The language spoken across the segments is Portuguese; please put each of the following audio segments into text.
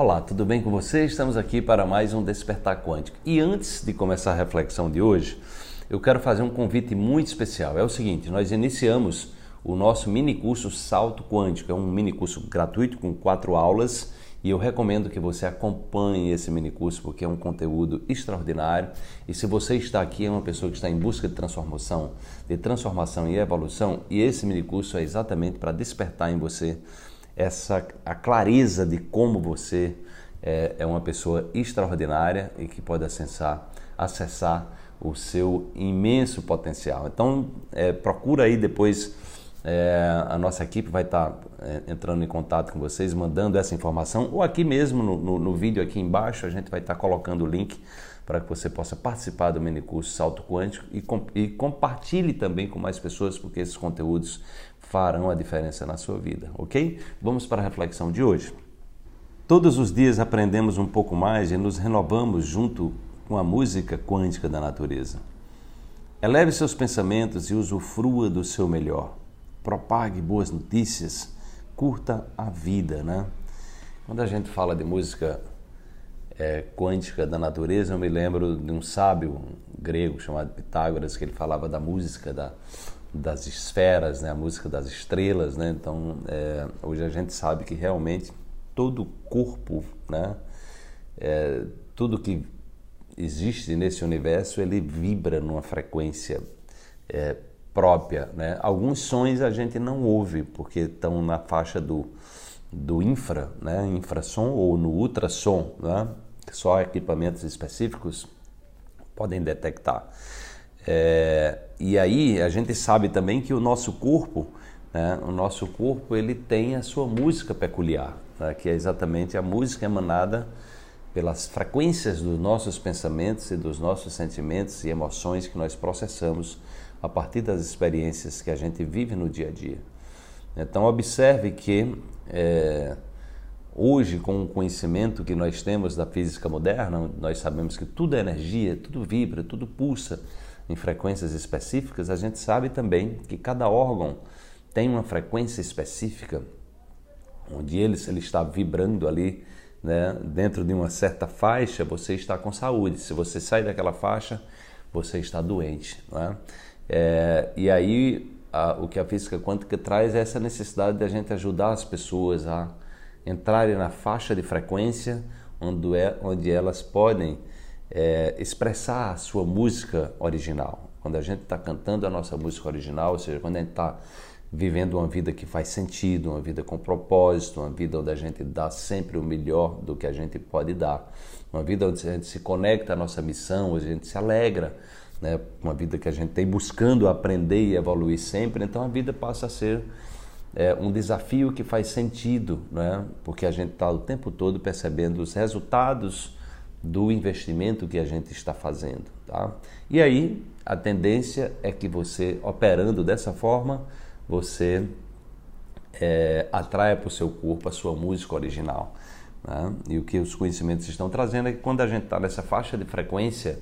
Olá, tudo bem com você? Estamos aqui para mais um Despertar Quântico. E antes de começar a reflexão de hoje, eu quero fazer um convite muito especial. É o seguinte: nós iniciamos o nosso mini curso Salto Quântico. É um mini curso gratuito com quatro aulas e eu recomendo que você acompanhe esse mini curso porque é um conteúdo extraordinário. E se você está aqui é uma pessoa que está em busca de transformação, de transformação e evolução, e esse mini curso é exatamente para despertar em você essa a clareza de como você é, é uma pessoa extraordinária e que pode acessar, acessar o seu imenso potencial. Então, é, procura aí depois, é, a nossa equipe vai estar tá, é, entrando em contato com vocês, mandando essa informação, ou aqui mesmo no, no, no vídeo aqui embaixo, a gente vai estar tá colocando o link para que você possa participar do mini curso Salto Quântico e, com, e compartilhe também com mais pessoas, porque esses conteúdos farão a diferença na sua vida, ok? Vamos para a reflexão de hoje. Todos os dias aprendemos um pouco mais e nos renovamos junto com a música quântica da natureza. Eleve seus pensamentos e usufrua do seu melhor. Propague boas notícias, curta a vida, né? Quando a gente fala de música é, quântica da natureza, eu me lembro de um sábio grego chamado Pitágoras, que ele falava da música da, das esferas, né? a música das estrelas. Né? Então, é, hoje a gente sabe que realmente todo corpo, né? É, tudo que existe nesse universo, ele vibra numa frequência é, própria. Né? Alguns sons a gente não ouve, porque estão na faixa do, do infra, né? infrassom ou no ultrassom. Né? só equipamentos específicos podem detectar. É, e aí a gente sabe também que o nosso corpo, né, o nosso corpo ele tem a sua música peculiar, né, que é exatamente a música emanada pelas frequências dos nossos pensamentos e dos nossos sentimentos e emoções que nós processamos a partir das experiências que a gente vive no dia a dia. Então observe que é, Hoje, com o conhecimento que nós temos da física moderna, nós sabemos que tudo é energia, tudo vibra, tudo pulsa em frequências específicas. A gente sabe também que cada órgão tem uma frequência específica, onde ele, se ele está vibrando ali né, dentro de uma certa faixa, você está com saúde. Se você sai daquela faixa, você está doente. É? É, e aí, a, o que a física quântica traz é essa necessidade de a gente ajudar as pessoas a entrarem na faixa de frequência onde, é, onde elas podem é, expressar a sua música original. Quando a gente está cantando a nossa música original, ou seja, quando a gente está vivendo uma vida que faz sentido, uma vida com propósito, uma vida onde a gente dá sempre o melhor do que a gente pode dar, uma vida onde a gente se conecta à nossa missão, onde a gente se alegra, né? uma vida que a gente tem buscando aprender e evoluir sempre, então a vida passa a ser é um desafio que faz sentido, né? porque a gente está o tempo todo percebendo os resultados do investimento que a gente está fazendo. Tá? E aí a tendência é que você, operando dessa forma, você é, atraia para o seu corpo a sua música original. Né? E o que os conhecimentos estão trazendo é que quando a gente está nessa faixa de frequência,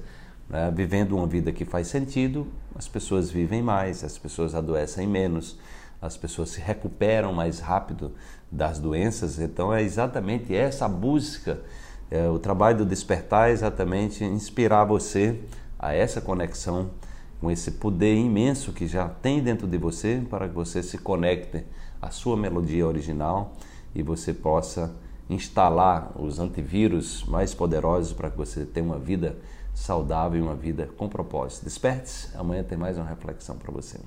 né, vivendo uma vida que faz sentido, as pessoas vivem mais, as pessoas adoecem menos as pessoas se recuperam mais rápido das doenças. Então é exatamente essa busca, é, o trabalho do despertar é exatamente inspirar você a essa conexão com esse poder imenso que já tem dentro de você para que você se conecte à sua melodia original e você possa instalar os antivírus mais poderosos para que você tenha uma vida saudável e uma vida com propósito. Desperte-se, amanhã tem mais uma reflexão para você.